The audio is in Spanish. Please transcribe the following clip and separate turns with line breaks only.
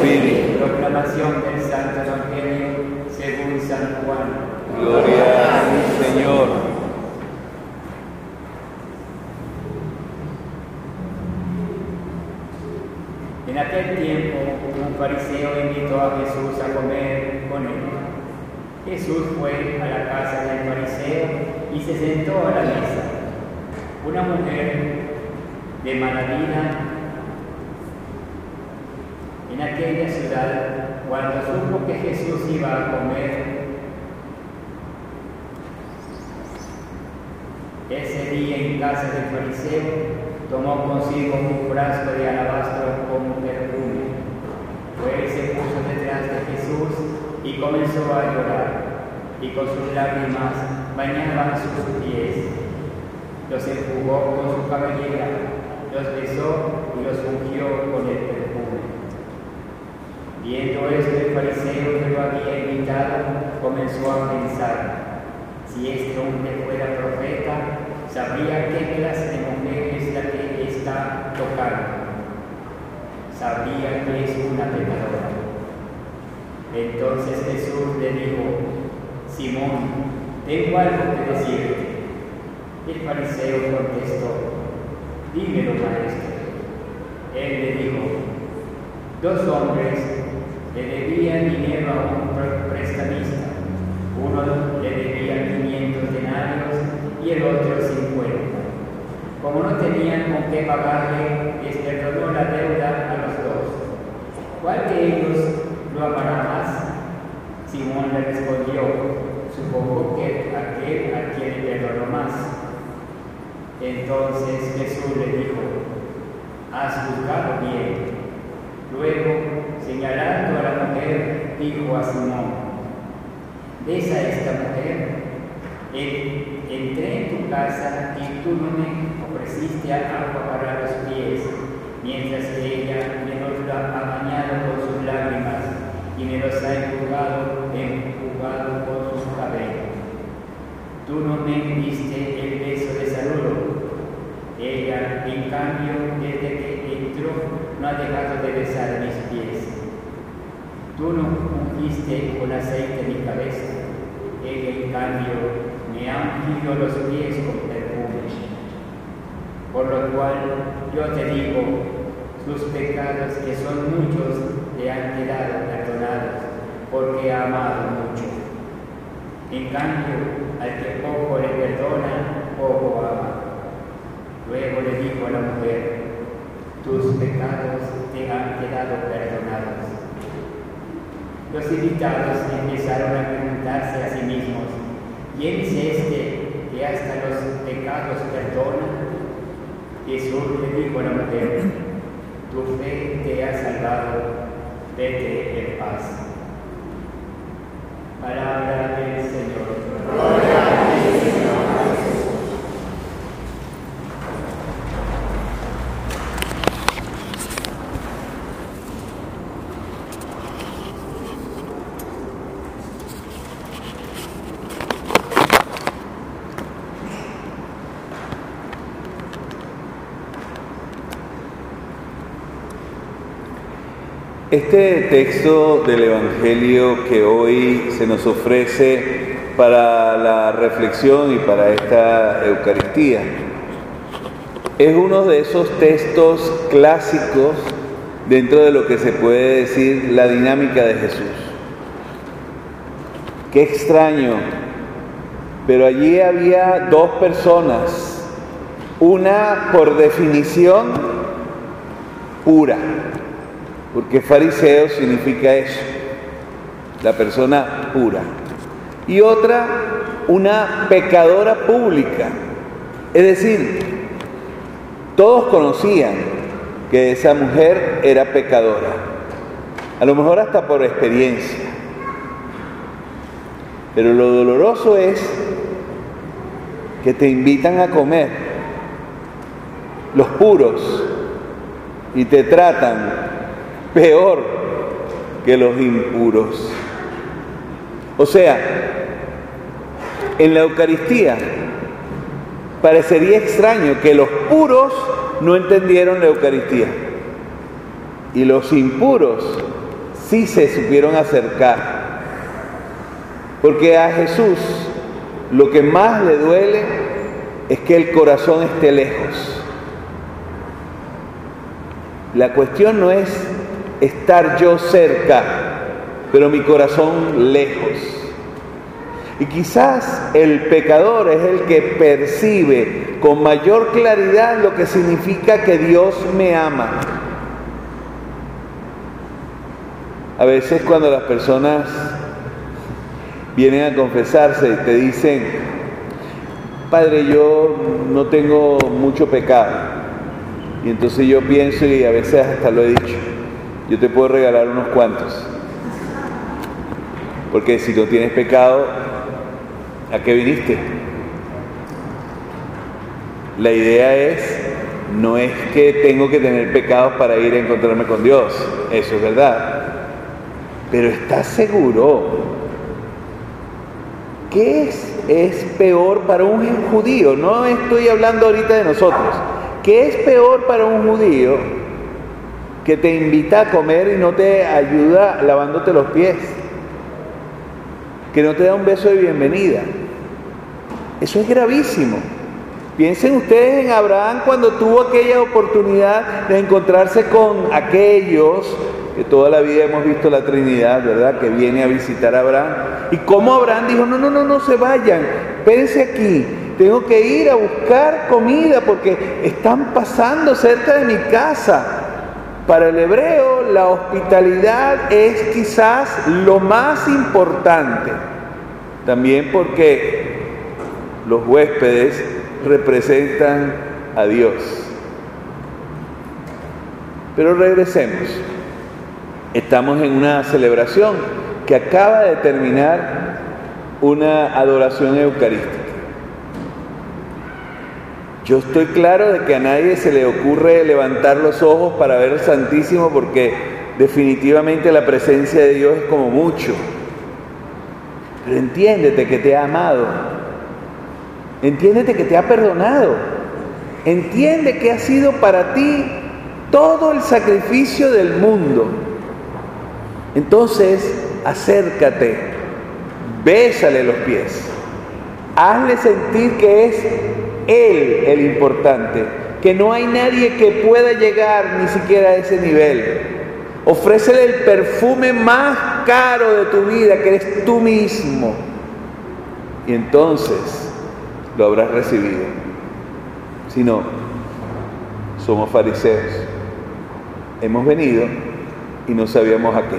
espíritu.
Proclamación del Santo Evangelio según San Juan.
Gloria a ti, Señor.
En aquel tiempo, un fariseo invitó a Jesús a comer con él. Jesús fue a la casa del fariseo y se sentó a la mesa. Una mujer de mala vida en aquella ciudad, cuando supo que Jesús iba a comer, ese día en casa del fariseo, tomó consigo un frasco de alabastro con perfume. Fue y se puso detrás de Jesús y comenzó a llorar, y con sus lágrimas bañaban sus pies. Los enjugó con su cabellera, los besó y los ungió con el perfume. Viendo esto, el fariseo que lo había invitado comenzó a pensar, si este hombre fuera profeta, sabría qué clase de mujer es la que está tocando. Sabría que es una pecadora. Entonces Jesús le dijo, Simón, tengo algo que decirte. El fariseo contestó, dímelo maestro. Él le dijo, dos hombres le debían dinero a un prestamista. Uno le debía 500 denarios y el otro 50. Como no tenían con qué pagarle, les perdonó la deuda a los dos. ¿Cuál de ellos lo amará más? Simón le respondió, supongo que aquel a quien le perdonó más. Entonces Jesús le dijo, has juzgado bien. Luego, señalando a la mujer, dijo a Simón, ¿ves a esta mujer? En- entré en tu casa y tú no me ofreciste agua para los pies, mientras que ella me los ha bañado con sus lágrimas y me los ha enjugado, enjugado con sus cabellos. Tú no me diste el beso de saludo. Ella, en cambio, desde que entró, no ha dejado de besar mis pies. Tú no ungiste con aceite mi cabeza. Ella, en cambio, me ha ungido los pies con perfume. Por lo cual yo te digo, sus pecados, que son muchos, le han quedado perdonados, porque ha amado mucho. En cambio, al que poco le perdona, poco ama. Luego le dijo a la mujer, tus pecados te han quedado perdonados. Los invitados empezaron a preguntarse a sí mismos, ¿quién es este que hasta los pecados perdona? Jesús le dijo a la mujer, tu fe te ha salvado, vete en paz. Palabra del Señor.
Este texto del Evangelio que hoy se nos ofrece para la reflexión y para esta Eucaristía es uno de esos textos clásicos dentro de lo que se puede decir la dinámica de Jesús. Qué extraño, pero allí había dos personas, una por definición pura, porque fariseo significa eso, la persona pura. Y otra, una pecadora pública. Es decir, todos conocían que esa mujer era pecadora, a lo mejor hasta por experiencia. Pero lo doloroso es que te invitan a comer los puros y te tratan peor que los impuros. O sea, en la Eucaristía parecería extraño que los puros no entendieron la Eucaristía. Y los impuros sí se supieron acercar. Porque a Jesús lo que más le duele es que el corazón esté lejos. La cuestión no es estar yo cerca, pero mi corazón lejos. Y quizás el pecador es el que percibe con mayor claridad lo que significa que Dios me ama. A veces cuando las personas vienen a confesarse y te dicen, Padre, yo no tengo mucho pecado. Y entonces yo pienso y a veces hasta lo he dicho, yo te puedo regalar unos cuantos. Porque si no tienes pecado, ¿A qué viniste? La idea es, no es que tengo que tener pecados para ir a encontrarme con Dios, eso es verdad. Pero ¿estás seguro? ¿Qué es, es peor para un judío? No estoy hablando ahorita de nosotros. ¿Qué es peor para un judío que te invita a comer y no te ayuda lavándote los pies? Que no te da un beso de bienvenida eso es gravísimo. Piensen ustedes en Abraham cuando tuvo aquella oportunidad de encontrarse con aquellos que toda la vida hemos visto la Trinidad, ¿verdad? Que viene a visitar a Abraham. Y cómo Abraham dijo, no, no, no, no se vayan, espérense aquí, tengo que ir a buscar comida porque están pasando cerca de mi casa. Para el hebreo la hospitalidad es quizás lo más importante. También porque los huéspedes representan a Dios. Pero regresemos. Estamos en una celebración que acaba de terminar una adoración eucarística. Yo estoy claro de que a nadie se le ocurre levantar los ojos para ver el Santísimo porque definitivamente la presencia de Dios es como mucho. Pero entiéndete que te ha amado Entiéndete que te ha perdonado. Entiende que ha sido para ti todo el sacrificio del mundo. Entonces, acércate, bésale los pies, hazle sentir que es Él el importante, que no hay nadie que pueda llegar ni siquiera a ese nivel. Ofrécele el perfume más caro de tu vida, que eres tú mismo. Y entonces lo habrás recibido. Si no, somos fariseos. Hemos venido y no sabíamos a qué.